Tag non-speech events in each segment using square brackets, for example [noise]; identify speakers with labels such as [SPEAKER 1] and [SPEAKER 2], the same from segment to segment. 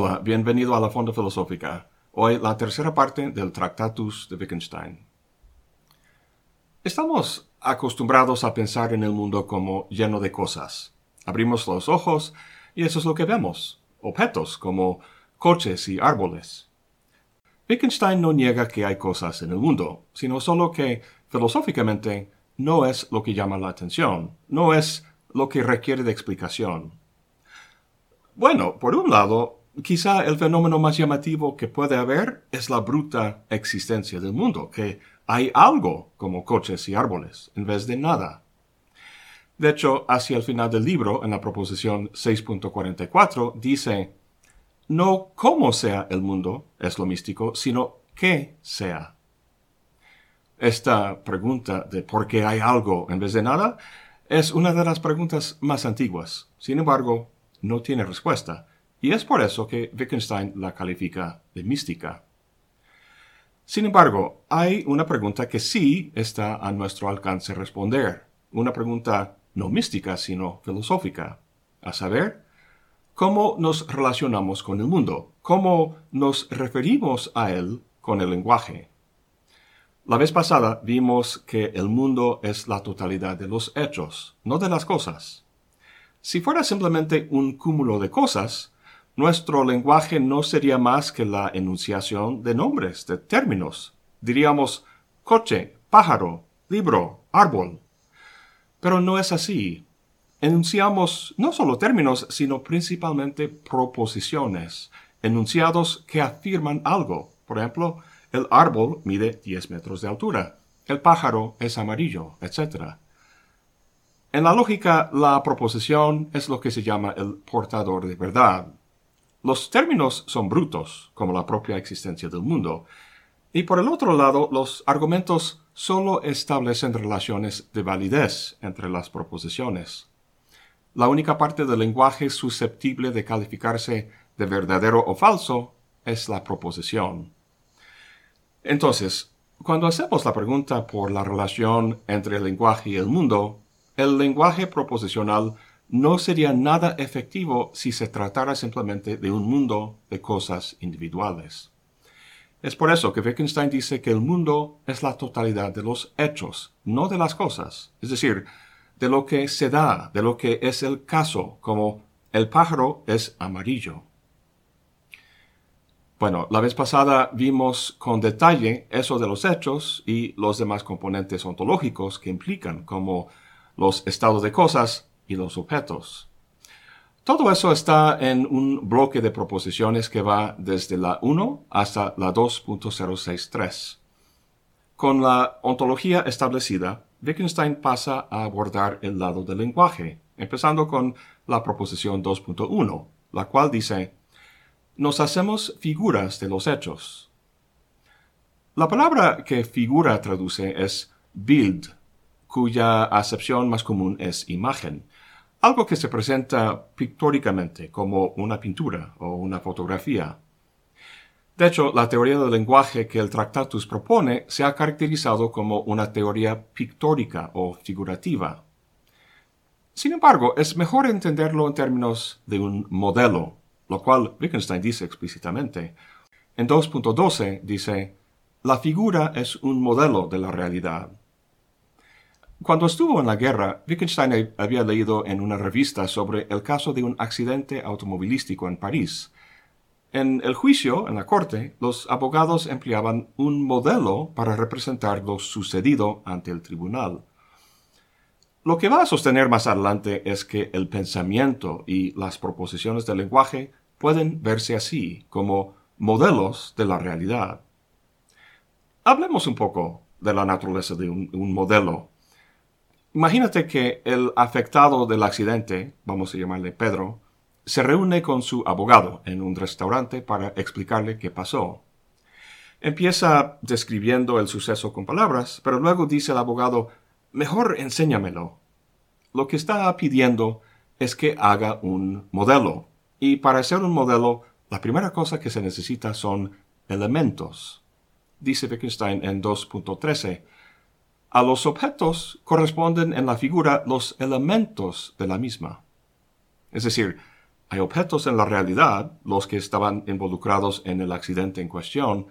[SPEAKER 1] Hola, bienvenido a la Fonda Filosófica. Hoy la tercera parte del Tractatus de Wittgenstein. Estamos acostumbrados a pensar en el mundo como lleno de cosas. Abrimos los ojos y eso es lo que vemos. Objetos como coches y árboles. Wittgenstein no niega que hay cosas en el mundo, sino solo que, filosóficamente, no es lo que llama la atención, no es lo que requiere de explicación. Bueno, por un lado, Quizá el fenómeno más llamativo que puede haber es la bruta existencia del mundo, que hay algo como coches y árboles, en vez de nada. De hecho, hacia el final del libro, en la proposición 6.44, dice, no cómo sea el mundo es lo místico, sino qué sea. Esta pregunta de por qué hay algo en vez de nada es una de las preguntas más antiguas. Sin embargo, no tiene respuesta y es por eso que Wittgenstein la califica de mística. Sin embargo, hay una pregunta que sí está a nuestro alcance responder, una pregunta no mística, sino filosófica, a saber, ¿cómo nos relacionamos con el mundo? ¿Cómo nos referimos a él con el lenguaje? La vez pasada vimos que el mundo es la totalidad de los hechos, no de las cosas. Si fuera simplemente un cúmulo de cosas, nuestro lenguaje no sería más que la enunciación de nombres, de términos. Diríamos coche, pájaro, libro, árbol. Pero no es así. Enunciamos no solo términos, sino principalmente proposiciones, enunciados que afirman algo. Por ejemplo, el árbol mide 10 metros de altura, el pájaro es amarillo, etc. En la lógica, la proposición es lo que se llama el portador de verdad, los términos son brutos, como la propia existencia del mundo, y por el otro lado, los argumentos solo establecen relaciones de validez entre las proposiciones. La única parte del lenguaje susceptible de calificarse de verdadero o falso es la proposición. Entonces, cuando hacemos la pregunta por la relación entre el lenguaje y el mundo, el lenguaje proposicional no sería nada efectivo si se tratara simplemente de un mundo de cosas individuales. Es por eso que Wittgenstein dice que el mundo es la totalidad de los hechos, no de las cosas, es decir, de lo que se da, de lo que es el caso, como el pájaro es amarillo. Bueno, la vez pasada vimos con detalle eso de los hechos y los demás componentes ontológicos que implican, como los estados de cosas, y los objetos. Todo eso está en un bloque de proposiciones que va desde la 1 hasta la 2.063. Con la ontología establecida, Wittgenstein pasa a abordar el lado del lenguaje, empezando con la proposición 2.1, la cual dice, nos hacemos figuras de los hechos. La palabra que figura traduce es bild, cuya acepción más común es imagen, algo que se presenta pictóricamente como una pintura o una fotografía. De hecho, la teoría del lenguaje que el Tractatus propone se ha caracterizado como una teoría pictórica o figurativa. Sin embargo, es mejor entenderlo en términos de un modelo, lo cual Wittgenstein dice explícitamente. En 2.12 dice, la figura es un modelo de la realidad. Cuando estuvo en la guerra, Wittgenstein había leído en una revista sobre el caso de un accidente automovilístico en París. En el juicio, en la corte, los abogados empleaban un modelo para representar lo sucedido ante el tribunal. Lo que va a sostener más adelante es que el pensamiento y las proposiciones del lenguaje pueden verse así, como modelos de la realidad. Hablemos un poco de la naturaleza de un, un modelo Imagínate que el afectado del accidente, vamos a llamarle Pedro, se reúne con su abogado en un restaurante para explicarle qué pasó. Empieza describiendo el suceso con palabras, pero luego dice el abogado, mejor enséñamelo. Lo que está pidiendo es que haga un modelo. Y para hacer un modelo, la primera cosa que se necesita son elementos. Dice Wittgenstein en 2.13, a los objetos corresponden en la figura los elementos de la misma. Es decir, Hay objetos en la realidad, los que estaban involucrados en el accidente en cuestión,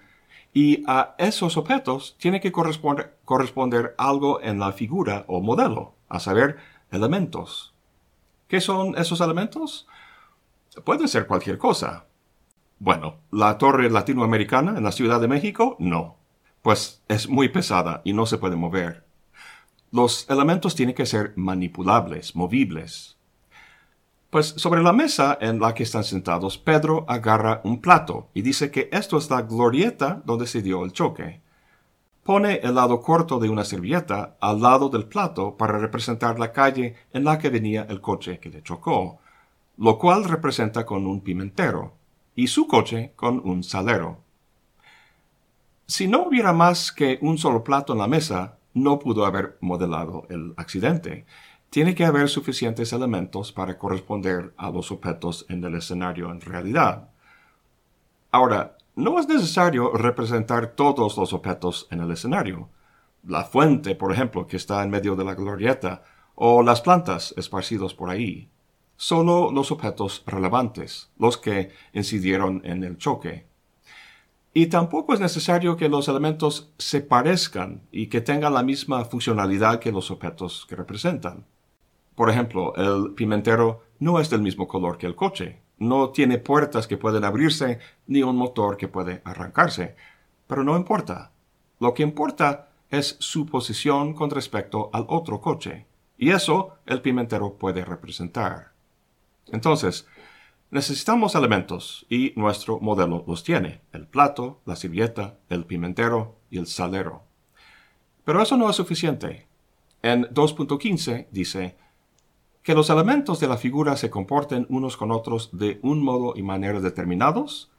[SPEAKER 1] y a esos objetos tiene que corresponder, corresponder algo en la figura o modelo, a saber, elementos. ¿Qué son esos elementos? Puede ser cualquier cosa. Bueno, la torre latinoamericana en la Ciudad de México, no, pues es muy pesada y no se puede mover. Los elementos tienen que ser manipulables, movibles. Pues sobre la mesa en la que están sentados, Pedro agarra un plato y dice que esto es la glorieta donde se dio el choque. Pone el lado corto de una servilleta al lado del plato para representar la calle en la que venía el coche que le chocó, lo cual representa con un pimentero, y su coche con un salero. Si no hubiera más que un solo plato en la mesa, no pudo haber modelado el accidente. Tiene que haber suficientes elementos para corresponder a los objetos en el escenario en realidad. Ahora, no es necesario representar todos los objetos en el escenario. La fuente, por ejemplo, que está en medio de la glorieta, o las plantas esparcidos por ahí. Solo los objetos relevantes, los que incidieron en el choque. Y tampoco es necesario que los elementos se parezcan y que tengan la misma funcionalidad que los objetos que representan. Por ejemplo, el pimentero no es del mismo color que el coche, no tiene puertas que pueden abrirse ni un motor que puede arrancarse, pero no importa. Lo que importa es su posición con respecto al otro coche, y eso el pimentero puede representar. Entonces, Necesitamos elementos y nuestro modelo los tiene, el plato, la servilleta, el pimentero y el salero. Pero eso no es suficiente. En 2.15 dice que los elementos de la figura se comporten unos con otros de un modo y manera determinados,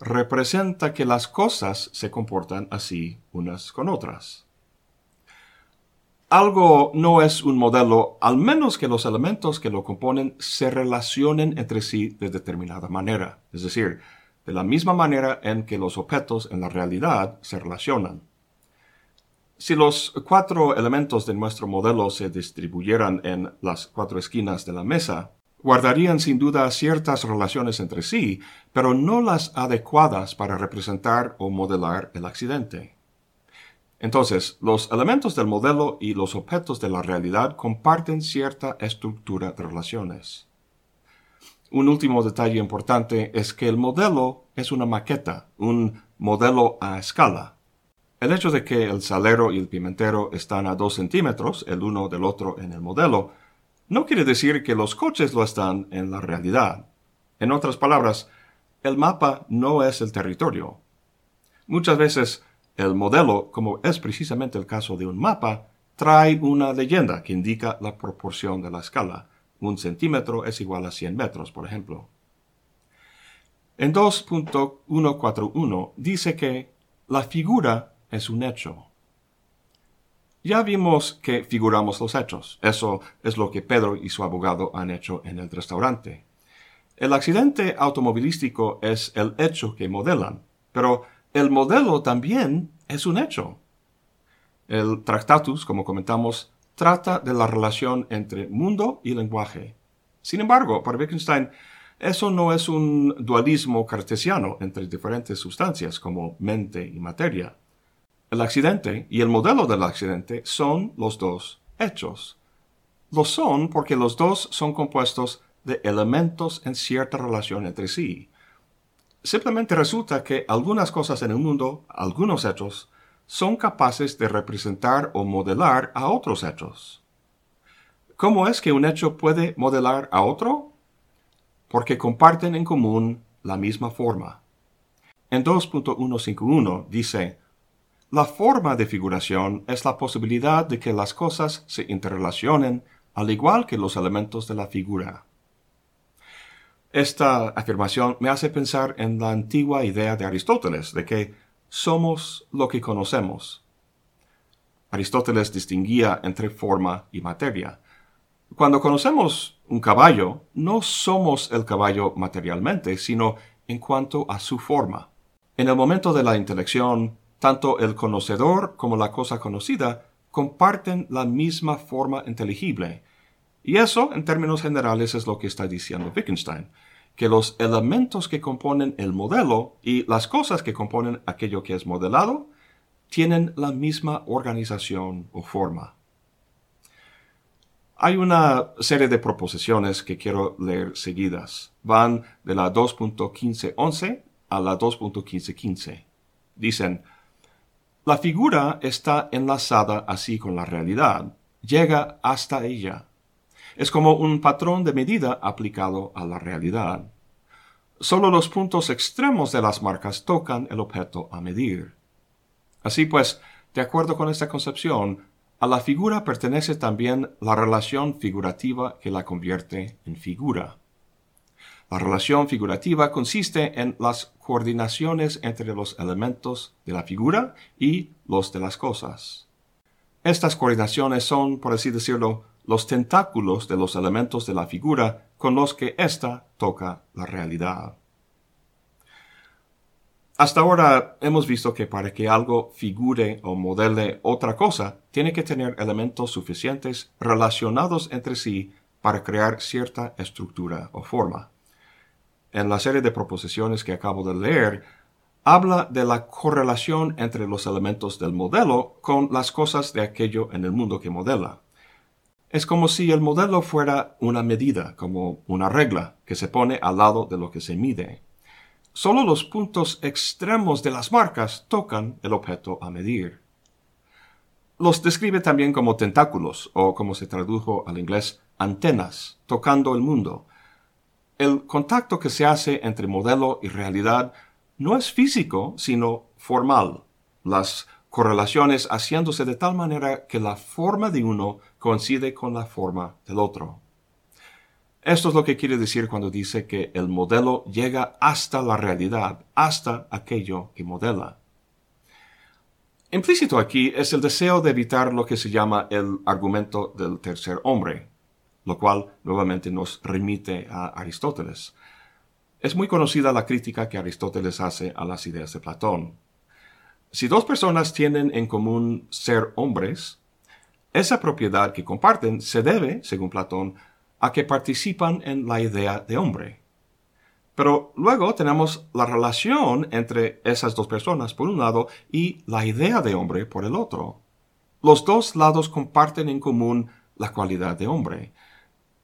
[SPEAKER 1] representa que las cosas se comportan así unas con otras algo no es un modelo al menos que los elementos que lo componen se relacionen entre sí de determinada manera, es decir, de la misma manera en que los objetos en la realidad se relacionan. Si los cuatro elementos de nuestro modelo se distribuyeran en las cuatro esquinas de la mesa, guardarían sin duda ciertas relaciones entre sí, pero no las adecuadas para representar o modelar el accidente. Entonces, los elementos del modelo y los objetos de la realidad comparten cierta estructura de relaciones. Un último detalle importante es que el modelo es una maqueta, un modelo a escala. El hecho de que el salero y el pimentero están a dos centímetros el uno del otro en el modelo, no quiere decir que los coches lo están en la realidad. En otras palabras, el mapa no es el territorio. Muchas veces el modelo, como es precisamente el caso de un mapa, trae una leyenda que indica la proporción de la escala. Un centímetro es igual a 100 metros, por ejemplo. En 2.141 dice que la figura es un hecho. Ya vimos que figuramos los hechos. Eso es lo que Pedro y su abogado han hecho en el restaurante. El accidente automovilístico es el hecho que modelan, pero el modelo también es un hecho. El Tractatus, como comentamos, trata de la relación entre mundo y lenguaje. Sin embargo, para Wittgenstein, eso no es un dualismo cartesiano entre diferentes sustancias como mente y materia. El accidente y el modelo del accidente son los dos hechos. Lo son porque los dos son compuestos de elementos en cierta relación entre sí. Simplemente resulta que algunas cosas en el mundo, algunos hechos, son capaces de representar o modelar a otros hechos. ¿Cómo es que un hecho puede modelar a otro? Porque comparten en común la misma forma. En 2.151 dice, la forma de figuración es la posibilidad de que las cosas se interrelacionen al igual que los elementos de la figura. Esta afirmación me hace pensar en la antigua idea de Aristóteles de que somos lo que conocemos. Aristóteles distinguía entre forma y materia. Cuando conocemos un caballo, no somos el caballo materialmente, sino en cuanto a su forma. En el momento de la intelección, tanto el conocedor como la cosa conocida comparten la misma forma inteligible, y eso, en términos generales, es lo que está diciendo Wittgenstein. Que los elementos que componen el modelo y las cosas que componen aquello que es modelado tienen la misma organización o forma. Hay una serie de proposiciones que quiero leer seguidas. Van de la 2.1511 a la 2.1515. Dicen, la figura está enlazada así con la realidad, llega hasta ella. Es como un patrón de medida aplicado a la realidad. Solo los puntos extremos de las marcas tocan el objeto a medir. Así pues, de acuerdo con esta concepción, a la figura pertenece también la relación figurativa que la convierte en figura. La relación figurativa consiste en las coordinaciones entre los elementos de la figura y los de las cosas. Estas coordinaciones son, por así decirlo, los tentáculos de los elementos de la figura con los que ésta toca la realidad. Hasta ahora hemos visto que para que algo figure o modele otra cosa, tiene que tener elementos suficientes relacionados entre sí para crear cierta estructura o forma. En la serie de proposiciones que acabo de leer, habla de la correlación entre los elementos del modelo con las cosas de aquello en el mundo que modela. Es como si el modelo fuera una medida, como una regla que se pone al lado de lo que se mide. Solo los puntos extremos de las marcas tocan el objeto a medir. Los describe también como tentáculos, o como se tradujo al inglés, antenas, tocando el mundo. El contacto que se hace entre modelo y realidad no es físico, sino formal. Las correlaciones haciéndose de tal manera que la forma de uno coincide con la forma del otro. Esto es lo que quiere decir cuando dice que el modelo llega hasta la realidad, hasta aquello que modela. Implícito aquí es el deseo de evitar lo que se llama el argumento del tercer hombre, lo cual nuevamente nos remite a Aristóteles. Es muy conocida la crítica que Aristóteles hace a las ideas de Platón. Si dos personas tienen en común ser hombres, esa propiedad que comparten se debe, según Platón, a que participan en la idea de hombre. Pero luego tenemos la relación entre esas dos personas por un lado y la idea de hombre por el otro. Los dos lados comparten en común la cualidad de hombre.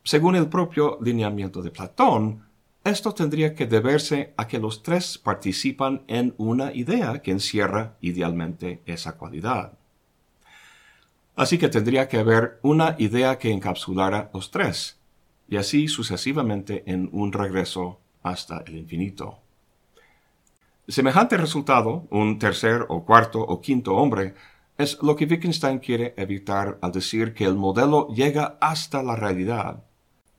[SPEAKER 1] Según el propio lineamiento de Platón, esto tendría que deberse a que los tres participan en una idea que encierra idealmente esa cualidad. Así que tendría que haber una idea que encapsulara los tres, y así sucesivamente en un regreso hasta el infinito. Semejante resultado, un tercer o cuarto o quinto hombre, es lo que Wittgenstein quiere evitar al decir que el modelo llega hasta la realidad.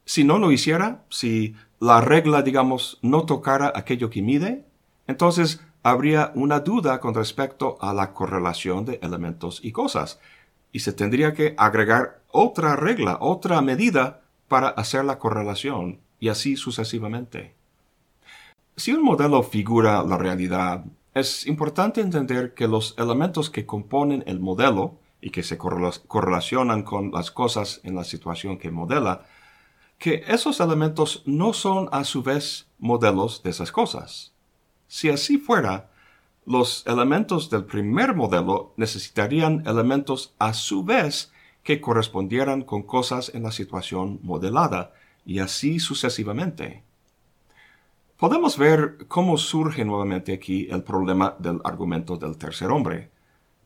[SPEAKER 1] Si no lo hiciera, si la regla, digamos, no tocara aquello que mide, entonces habría una duda con respecto a la correlación de elementos y cosas, y se tendría que agregar otra regla, otra medida para hacer la correlación y así sucesivamente. Si un modelo figura la realidad, es importante entender que los elementos que componen el modelo y que se correlacionan con las cosas en la situación que modela, que esos elementos no son a su vez modelos de esas cosas. Si así fuera, los elementos del primer modelo necesitarían elementos a su vez que correspondieran con cosas en la situación modelada, y así sucesivamente. Podemos ver cómo surge nuevamente aquí el problema del argumento del tercer hombre.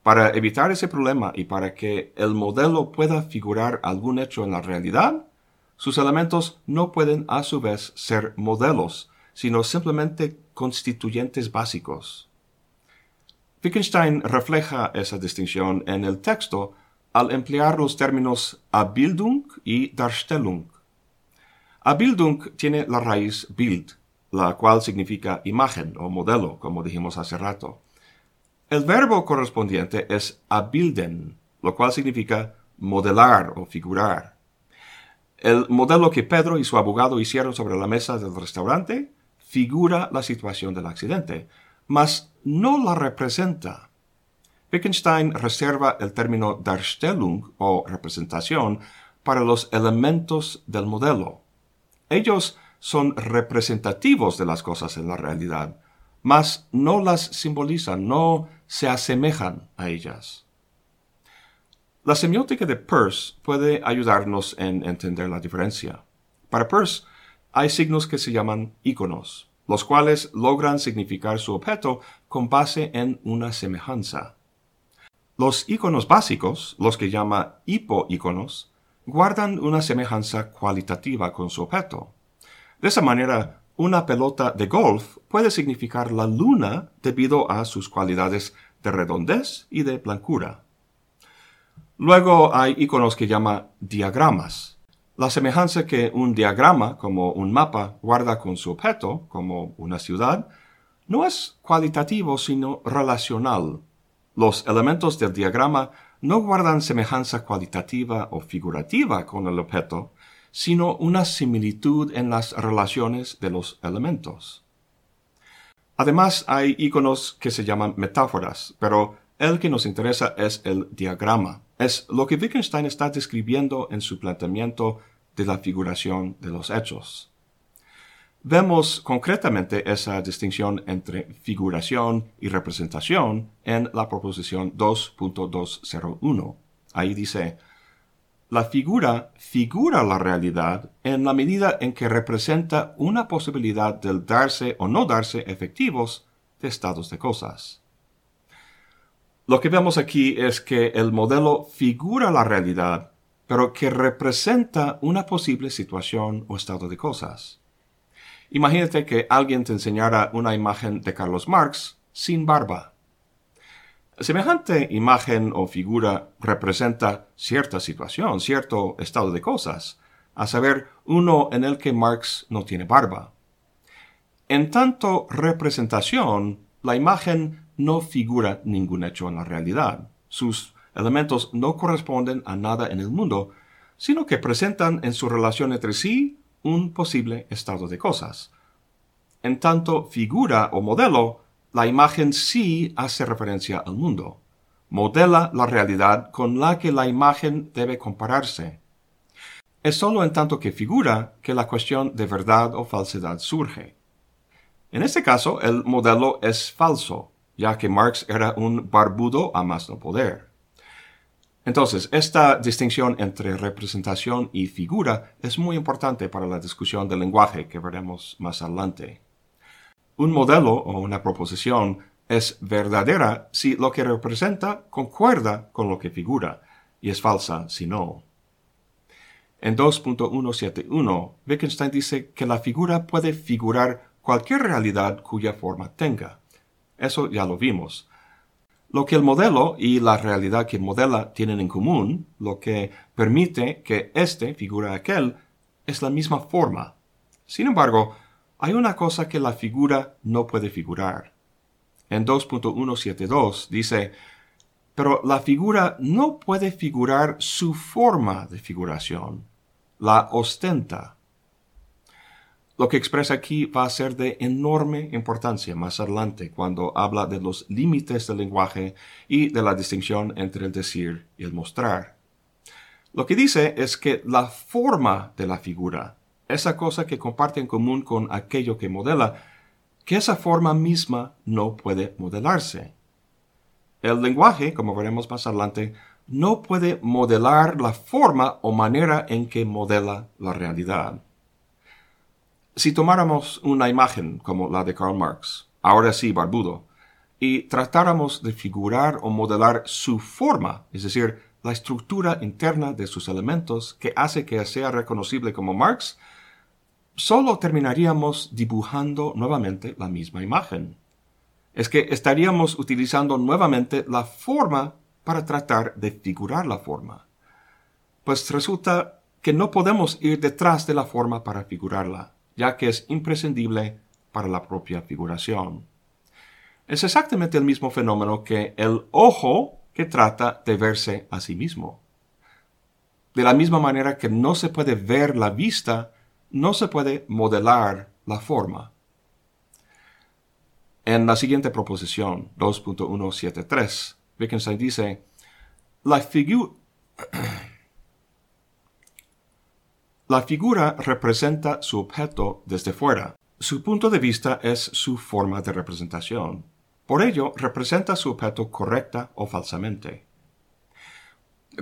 [SPEAKER 1] Para evitar ese problema y para que el modelo pueda figurar algún hecho en la realidad, sus elementos no pueden a su vez ser modelos, sino simplemente constituyentes básicos. Wittgenstein refleja esa distinción en el texto al emplear los términos Abildung y Darstellung. Abildung tiene la raíz Bild, la cual significa imagen o modelo, como dijimos hace rato. El verbo correspondiente es abilden, lo cual significa modelar o figurar. El modelo que Pedro y su abogado hicieron sobre la mesa del restaurante figura la situación del accidente, mas no la representa. Wittgenstein reserva el término Darstellung o representación para los elementos del modelo. Ellos son representativos de las cosas en la realidad, mas no las simbolizan, no se asemejan a ellas. La semiótica de Peirce puede ayudarnos en entender la diferencia. Para Peirce, hay signos que se llama iconos, los cuales logran significar su objeto con base en una semejanza. Los iconos básicos, los que llama hipoíconos, guardan una semejanza cualitativa con su objeto. De esa manera, una pelota de golf puede significar la luna debido a sus cualidades de redondez y de blancura. Luego hay iconos que llama diagramas. La semejanza que un diagrama, como un mapa, guarda con su objeto, como una ciudad, no es cualitativo sino relacional. Los elementos del diagrama no guardan semejanza cualitativa o figurativa con el objeto, sino una similitud en las relaciones de los elementos. Además, hay iconos que se llaman metáforas, pero el que nos interesa es el diagrama. Es lo que Wittgenstein está describiendo en su planteamiento de la figuración de los hechos. Vemos concretamente esa distinción entre figuración y representación en la proposición 2.201. Ahí dice, la figura figura la realidad en la medida en que representa una posibilidad del darse o no darse efectivos de estados de cosas. Lo que vemos aquí es que el modelo figura la realidad, pero que representa una posible situación o estado de cosas. Imagínate que alguien te enseñara una imagen de Carlos Marx sin barba. Semejante imagen o figura representa cierta situación, cierto estado de cosas, a saber, uno en el que Marx no tiene barba. En tanto representación, la imagen no figura ningún hecho en la realidad. Sus elementos no corresponden a nada en el mundo, sino que presentan en su relación entre sí un posible estado de cosas. En tanto figura o modelo, la imagen sí hace referencia al mundo. Modela la realidad con la que la imagen debe compararse. Es sólo en tanto que figura que la cuestión de verdad o falsedad surge. En este caso, el modelo es falso, ya que Marx era un barbudo a más no poder. Entonces, esta distinción entre representación y figura es muy importante para la discusión del lenguaje que veremos más adelante. Un modelo o una proposición es verdadera si lo que representa concuerda con lo que figura, y es falsa si no. En 2.171, Wittgenstein dice que la figura puede figurar cualquier realidad cuya forma tenga. Eso ya lo vimos. Lo que el modelo y la realidad que modela tienen en común, lo que permite que éste figura aquel, es la misma forma. Sin embargo, hay una cosa que la figura no puede figurar. En 2.172 dice, pero la figura no puede figurar su forma de figuración, la ostenta. Lo que expresa aquí va a ser de enorme importancia más adelante cuando habla de los límites del lenguaje y de la distinción entre el decir y el mostrar. Lo que dice es que la forma de la figura, esa cosa que comparte en común con aquello que modela, que esa forma misma no puede modelarse. El lenguaje, como veremos más adelante, no puede modelar la forma o manera en que modela la realidad. Si tomáramos una imagen como la de Karl Marx, ahora sí barbudo, y tratáramos de figurar o modelar su forma, es decir, la estructura interna de sus elementos que hace que sea reconocible como Marx, solo terminaríamos dibujando nuevamente la misma imagen. Es que estaríamos utilizando nuevamente la forma para tratar de figurar la forma. Pues resulta que no podemos ir detrás de la forma para figurarla ya que es imprescindible para la propia figuración. Es exactamente el mismo fenómeno que el ojo que trata de verse a sí mismo. De la misma manera que no se puede ver la vista, no se puede modelar la forma. En la siguiente proposición, 2.173, Wittgenstein dice, la figura [clears throat] La figura representa su objeto desde fuera. Su punto de vista es su forma de representación. Por ello, representa su objeto correcta o falsamente.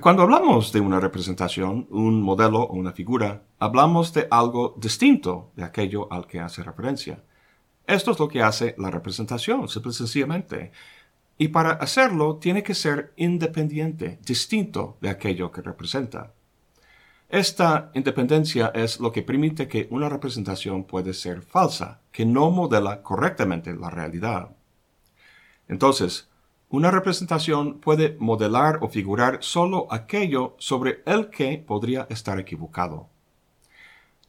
[SPEAKER 1] Cuando hablamos de una representación, un modelo o una figura, hablamos de algo distinto de aquello al que hace referencia. Esto es lo que hace la representación, simple y sencillamente. Y para hacerlo tiene que ser independiente, distinto de aquello que representa. Esta independencia es lo que permite que una representación puede ser falsa, que no modela correctamente la realidad. Entonces, una representación puede modelar o figurar solo aquello sobre el que podría estar equivocado.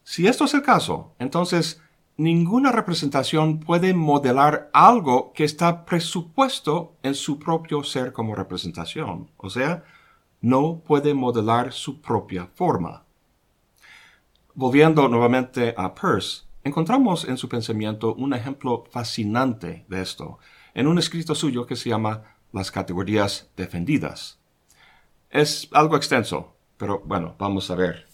[SPEAKER 1] Si esto es el caso, entonces ninguna representación puede modelar algo que está presupuesto en su propio ser como representación, o sea, no puede modelar su propia forma. Volviendo nuevamente a Peirce, encontramos en su pensamiento un ejemplo fascinante de esto, en un escrito suyo que se llama Las categorías defendidas. Es algo extenso, pero bueno, vamos a ver.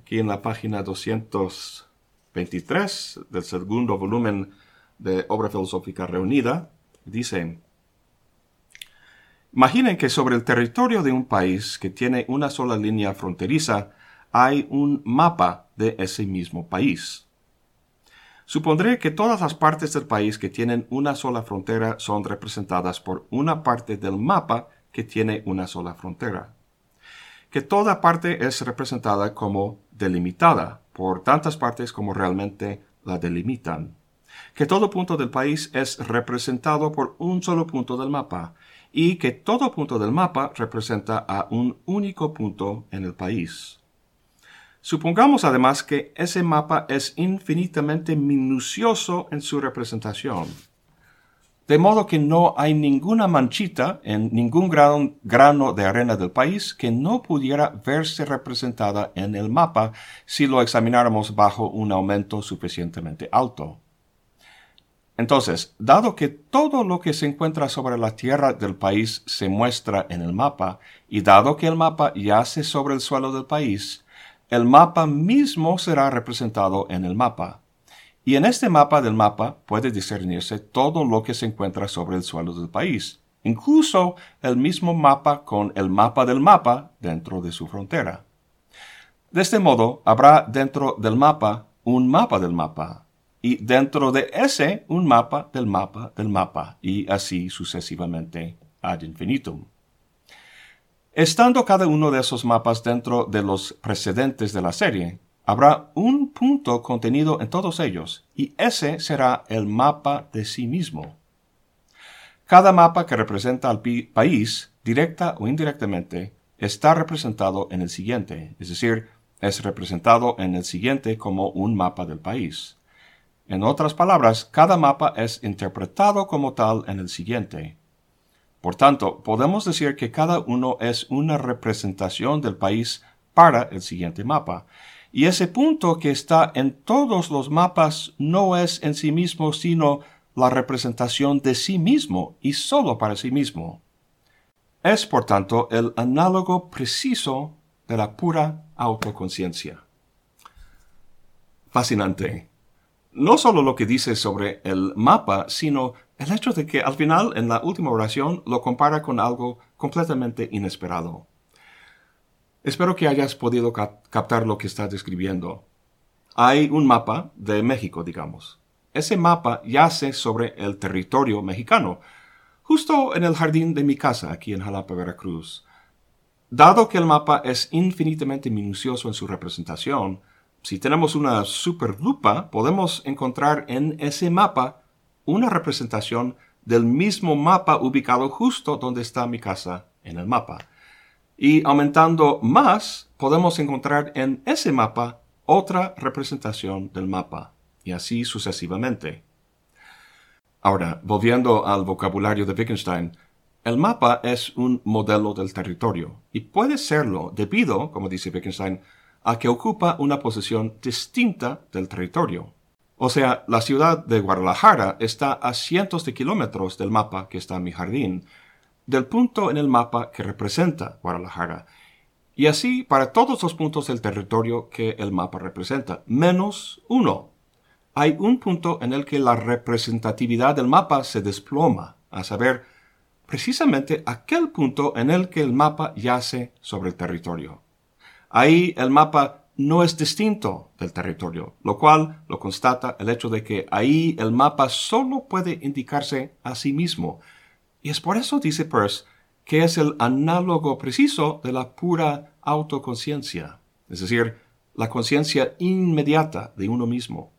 [SPEAKER 1] Aquí en la página 223 del segundo volumen de Obra Filosófica Reunida, dice, Imaginen que sobre el territorio de un país que tiene una sola línea fronteriza hay un mapa de ese mismo país. Supondré que todas las partes del país que tienen una sola frontera son representadas por una parte del mapa que tiene una sola frontera. Que toda parte es representada como delimitada por tantas partes como realmente la delimitan. Que todo punto del país es representado por un solo punto del mapa y que todo punto del mapa representa a un único punto en el país. Supongamos además que ese mapa es infinitamente minucioso en su representación, de modo que no hay ninguna manchita en ningún grano, de arena del país que no pudiera verse representada en el mapa si lo examináramos bajo un aumento suficientemente alto. Entonces, dado que todo lo que se encuentra sobre la tierra del país se muestra en el mapa, y dado que el mapa yace sobre el suelo del país, el mapa mismo será representado en el mapa. Y en este mapa del mapa puede discernirse todo lo que se encuentra sobre el suelo del país, incluso el mismo mapa con el mapa del mapa dentro de su frontera. De este modo, habrá dentro del mapa un mapa del mapa, y dentro de ese un mapa del mapa del mapa, y así sucesivamente ad infinitum. Estando cada uno de esos mapas dentro de los precedentes de la serie, habrá un punto contenido en todos ellos, y ese será el mapa de sí mismo. Cada mapa que representa al país, directa o indirectamente, está representado en el siguiente, es decir, es representado en el siguiente como un mapa del país. En otras palabras, cada mapa es interpretado como tal en el siguiente. Por tanto, podemos decir que cada uno es una representación del país para el siguiente mapa. Y ese punto que está en todos los mapas no es en sí mismo sino la representación de sí mismo y sólo para sí mismo. Es, por tanto, el análogo preciso de la pura autoconciencia. Fascinante no solo lo que dice sobre el mapa, sino el hecho de que al final, en la última oración, lo compara con algo completamente inesperado. Espero que hayas podido captar lo que está describiendo. Hay un mapa de México, digamos. Ese mapa yace sobre el territorio mexicano, justo en el jardín de mi casa, aquí en Jalapa, Veracruz. Dado que el mapa es infinitamente minucioso en su representación, si tenemos una superlupa, podemos encontrar en ese mapa una representación del mismo mapa ubicado justo donde está mi casa en el mapa. Y aumentando más, podemos encontrar en ese mapa otra representación del mapa, y así sucesivamente. Ahora, volviendo al vocabulario de Wittgenstein, el mapa es un modelo del territorio, y puede serlo debido, como dice Wittgenstein, a que ocupa una posición distinta del territorio. O sea, la ciudad de Guadalajara está a cientos de kilómetros del mapa que está en mi jardín, del punto en el mapa que representa Guadalajara. Y así para todos los puntos del territorio que el mapa representa, menos uno. Hay un punto en el que la representatividad del mapa se desploma, a saber, precisamente aquel punto en el que el mapa yace sobre el territorio. Ahí el mapa no es distinto del territorio, lo cual lo constata el hecho de que ahí el mapa solo puede indicarse a sí mismo. Y es por eso, dice Peirce, que es el análogo preciso de la pura autoconciencia, es decir, la conciencia inmediata de uno mismo.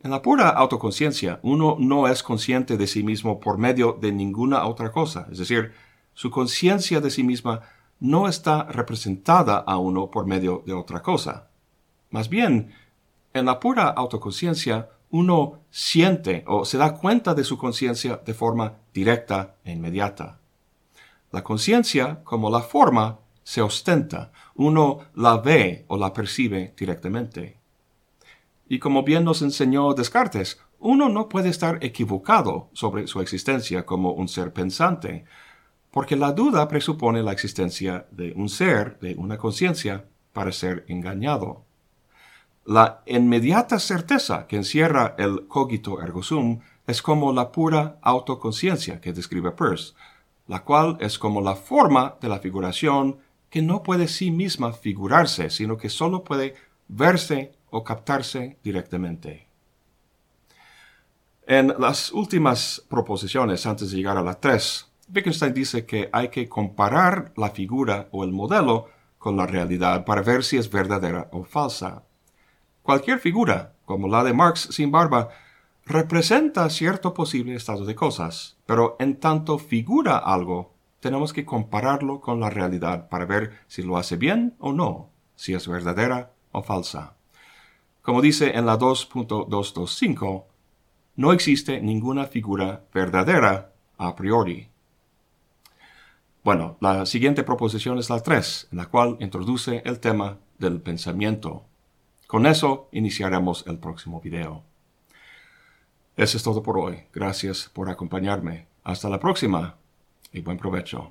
[SPEAKER 1] En la pura autoconciencia, uno no es consciente de sí mismo por medio de ninguna otra cosa, es decir, su conciencia de sí misma no está representada a uno por medio de otra cosa. Más bien, en la pura autoconciencia, uno siente o se da cuenta de su conciencia de forma directa e inmediata. La conciencia, como la forma, se ostenta, uno la ve o la percibe directamente. Y como bien nos enseñó Descartes, uno no puede estar equivocado sobre su existencia como un ser pensante, porque la duda presupone la existencia de un ser, de una conciencia, para ser engañado. La inmediata certeza que encierra el cogito ergo sum es como la pura autoconciencia que describe Peirce, la cual es como la forma de la figuración que no puede sí misma figurarse, sino que solo puede verse o captarse directamente. En las últimas proposiciones, antes de llegar a la tres, Wittgenstein dice que hay que comparar la figura o el modelo con la realidad para ver si es verdadera o falsa. Cualquier figura, como la de Marx sin barba, representa cierto posible estado de cosas, pero en tanto figura algo, tenemos que compararlo con la realidad para ver si lo hace bien o no, si es verdadera o falsa. Como dice en la 2.225, no existe ninguna figura verdadera a priori. Bueno, la siguiente proposición es la 3, en la cual introduce el tema del pensamiento. Con eso iniciaremos el próximo video. Eso es todo por hoy. Gracias por acompañarme. Hasta la próxima y buen provecho.